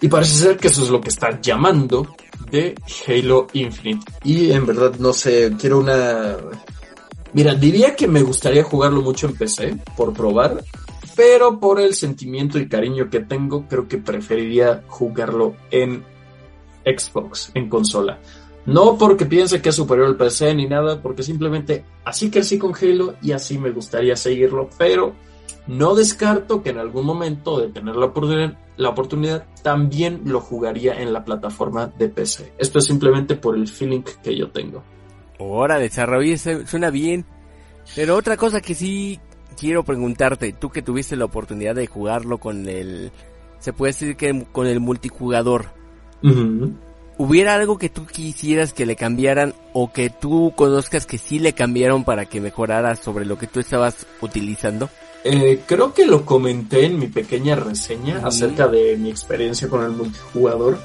Y parece ser que eso es lo que está llamando de Halo Infinite. Y en verdad, no sé, quiero una... Mira, diría que me gustaría jugarlo mucho en PC, por probar, pero por el sentimiento y cariño que tengo, creo que preferiría jugarlo en Xbox, en consola. No porque piense que es superior al PC ni nada, porque simplemente así crecí con Halo y así me gustaría seguirlo, pero no descarto que en algún momento de tener la oportunidad, la oportunidad también lo jugaría en la plataforma de PC. Esto es simplemente por el feeling que yo tengo. Ahora, desarrollo suena bien. Pero otra cosa que sí quiero preguntarte, tú que tuviste la oportunidad de jugarlo con el, se puede decir que con el multijugador. ¿hubiera algo que tú quisieras que le cambiaran o que tú conozcas que sí le cambiaron para que mejorara sobre lo que tú estabas utilizando? Eh, creo que lo comenté en mi pequeña reseña acerca de mi experiencia con el multijugador.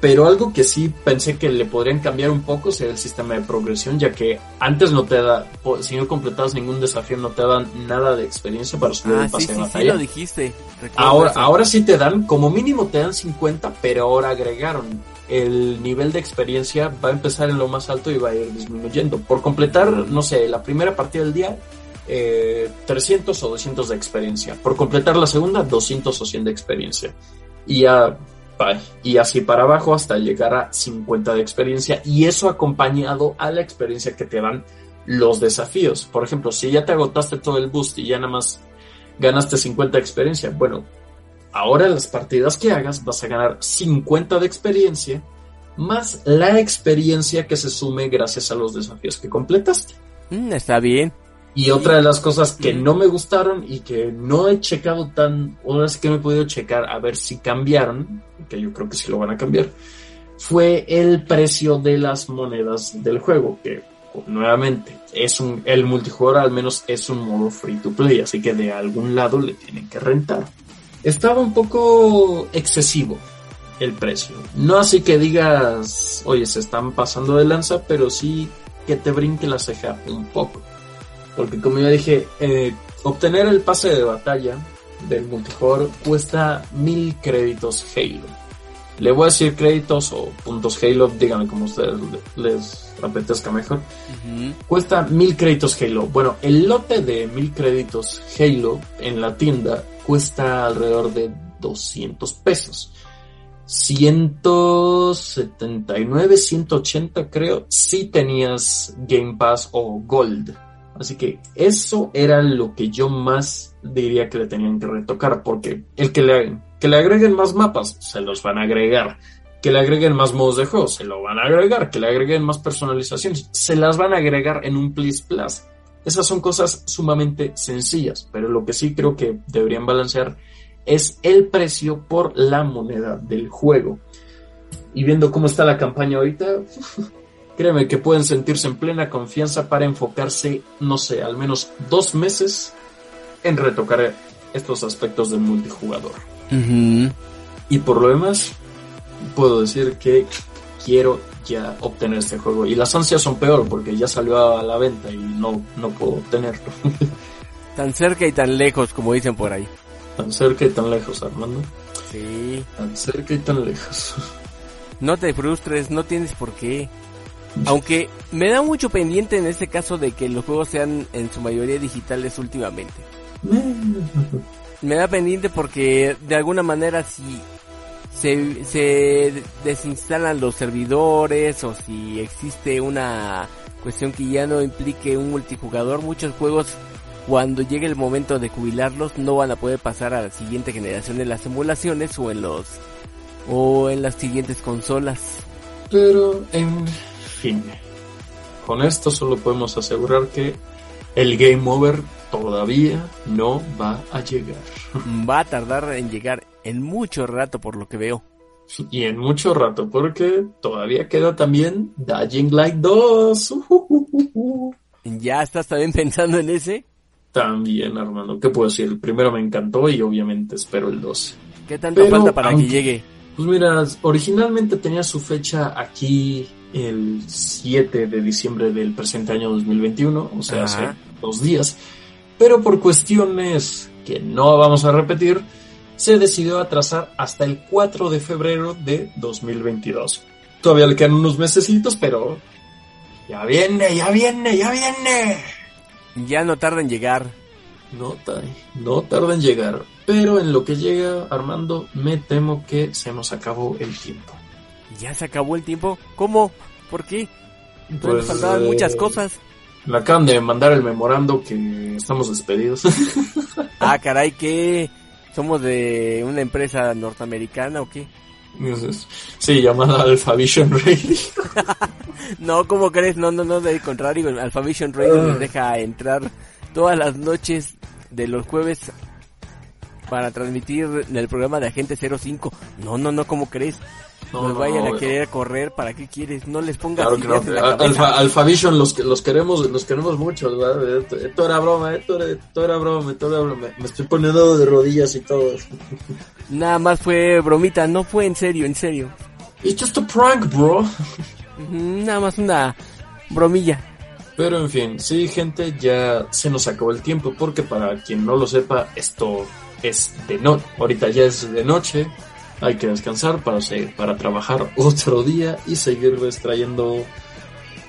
Pero algo que sí pensé que le podrían cambiar un poco sería el sistema de progresión, ya que antes no te da, si no completabas ningún desafío, no te dan nada de experiencia para subir Ah, el pase sí, de sí, sí, batalla. lo dijiste. Ahora, eso. ahora sí te dan, como mínimo te dan 50, pero ahora agregaron. El nivel de experiencia va a empezar en lo más alto y va a ir disminuyendo. Por completar, no sé, la primera partida del día, eh, 300 o 200 de experiencia. Por completar la segunda, 200 o 100 de experiencia. Y así para abajo hasta llegar a 50 de experiencia y eso acompañado a la experiencia que te dan los desafíos. Por ejemplo, si ya te agotaste todo el boost y ya nada más ganaste 50 de experiencia, bueno, ahora las partidas que hagas vas a ganar 50 de experiencia más la experiencia que se sume gracias a los desafíos que completaste. Mm, está bien. Y otra de las cosas que no me gustaron y que no he checado tan, una vez que no he podido checar a ver si cambiaron, que yo creo que sí lo van a cambiar, fue el precio de las monedas del juego, que nuevamente es un, el multijugador al menos es un modo free to play, así que de algún lado le tienen que rentar. Estaba un poco excesivo el precio. No así que digas, oye, se están pasando de lanza, pero sí que te brinque la ceja un poco. Porque como ya dije, eh, obtener el pase de batalla del multijugador cuesta mil créditos Halo. Le voy a decir créditos o puntos Halo, díganme como ustedes les apetezca mejor. Cuesta mil créditos Halo. Bueno, el lote de mil créditos Halo en la tienda cuesta alrededor de 200 pesos. 179, 180 creo, si tenías Game Pass o Gold. Así que eso era lo que yo más diría que le tenían que retocar, porque el que le, que le agreguen más mapas, se los van a agregar. Que le agreguen más modos de juego, se lo van a agregar. Que le agreguen más personalizaciones, se las van a agregar en un Please Plus. Esas son cosas sumamente sencillas, pero lo que sí creo que deberían balancear es el precio por la moneda del juego. Y viendo cómo está la campaña ahorita, créeme que pueden sentirse en plena confianza para enfocarse, no sé, al menos dos meses en retocar estos aspectos del multijugador. Y por lo demás, puedo decir que quiero ya obtener este juego. Y las ansias son peor porque ya salió a la venta y no, no puedo obtenerlo. tan cerca y tan lejos, como dicen por ahí. Tan cerca y tan lejos, Armando. Sí. Tan cerca y tan lejos. No te frustres, no tienes por qué. Aunque me da mucho pendiente en este caso de que los juegos sean en su mayoría digitales últimamente. me da pendiente porque de alguna manera si se, desinstalan los servidores o si existe una cuestión que ya no implique un multijugador, muchos juegos cuando llegue el momento de jubilarlos no van a poder pasar a la siguiente generación de las emulaciones o en los o en las siguientes consolas. Pero en fin, con esto solo podemos asegurar que el game over todavía no va a llegar. Va a tardar en llegar en mucho rato por lo que veo. Y en mucho rato porque todavía queda también Dying Light 2. ¿Ya estás también pensando en ese? También, Armando. ¿Qué puedo decir? El primero me encantó y obviamente espero el 2. ¿Qué tanto falta para que llegue? Pues mira, originalmente tenía su fecha aquí el 7 de diciembre del presente año 2021, o sea, hace dos días, pero por cuestiones que no vamos a repetir, se decidió atrasar hasta el 4 de febrero de 2022. Todavía le quedan unos mesecitos, pero ya viene, ya viene, ya viene. Ya no tarda en llegar. No, no tarda en llegar. Pero en lo que llega, Armando, me temo que se nos acabó el tiempo. ¿Ya se acabó el tiempo? ¿Cómo? ¿Por qué? Pues, faltaban muchas cosas. Me acaban de mandar el memorando que estamos despedidos. ah, caray, ¿qué? ¿Somos de una empresa norteamericana o qué? Sí, llamada Alphavision Radio. no, ¿cómo crees? No, no, no, de contrario, Alphavision Radio nos deja entrar todas las noches de los jueves para transmitir el programa de Agente 05. No, no, no, ¿cómo crees? No, nos vayan a querer correr, ¿para qué quieres? No les pongas claro que no. Alfa, Alphavision los, los queremos, los queremos mucho, ¿verdad? Esto, era broma, esto, esto, era broma, esto era broma. Me estoy poniendo de rodillas y todo. Nada más fue bromita, no fue en serio, en serio. It's just a prank, bro. Nada más una bromilla. Pero en fin, sí, gente, ya se nos acabó el tiempo porque para quien no lo sepa, esto es de noche. Ahorita ya es de noche hay que descansar para, seguir, para trabajar otro día y seguir extrayendo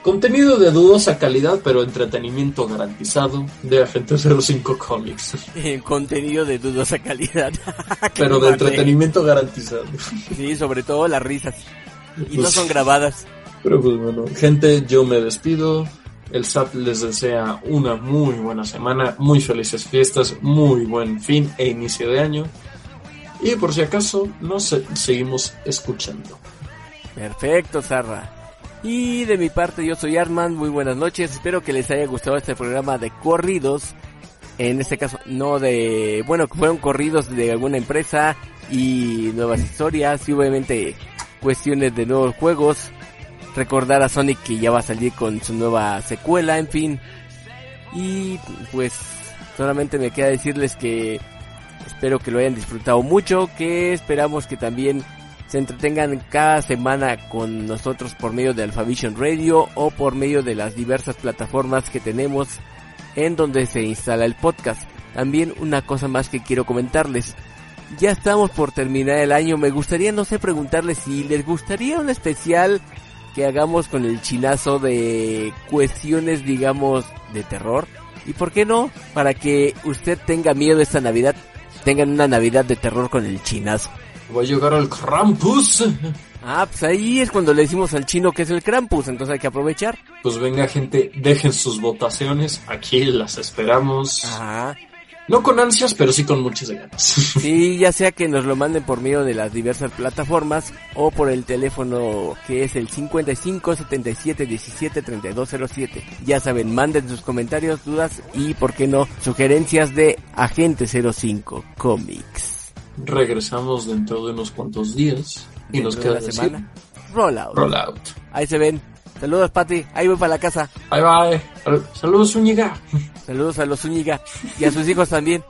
Contenido de dudosa calidad, pero entretenimiento garantizado de Agente 05 Comics. Eh, contenido de dudosa calidad. Qué pero de entretenimiento garantizado. Sí, sobre todo las risas. Y no Pues- son grabadas. Pero pues bueno, gente, yo me despido. El SAT les desea una muy buena semana, muy felices fiestas, muy buen fin e inicio de año. Y por si acaso, nos se- seguimos escuchando. Perfecto, Zarra. Y de mi parte, yo soy Arman. Muy buenas noches. Espero que les haya gustado este programa de corridos. En este caso, no de. Bueno, fueron corridos de alguna empresa y nuevas historias y obviamente cuestiones de nuevos juegos. Recordar a Sonic que ya va a salir con su nueva secuela, en fin. Y pues solamente me queda decirles que espero que lo hayan disfrutado mucho, que esperamos que también se entretengan cada semana con nosotros por medio de Alphavision Radio o por medio de las diversas plataformas que tenemos en donde se instala el podcast. También una cosa más que quiero comentarles. Ya estamos por terminar el año. Me gustaría, no sé, preguntarles si les gustaría un especial que hagamos con el chinazo de cuestiones, digamos, de terror. ¿Y por qué no? Para que usted tenga miedo esta Navidad, tengan una Navidad de terror con el chinazo. Va a llegar al Krampus. Ah, pues ahí es cuando le decimos al chino que es el Krampus, entonces hay que aprovechar. Pues venga gente, dejen sus votaciones, aquí las esperamos. Ajá. No con ansias, pero sí con muchas ganas. Sí, ya sea que nos lo manden por medio de las diversas plataformas o por el teléfono que es el 55 77 17 3207. Ya saben, manden sus comentarios, dudas y, por qué no, sugerencias de Agente 05 Comics. Regresamos dentro de unos cuantos días y nos queda de la decir semana. Rollout. rollout. Ahí se ven. Saludos, Pati. Ahí voy para la casa. Bye bye. Saludos, Zúñiga. Saludos a los Zúñiga y a sus hijos también.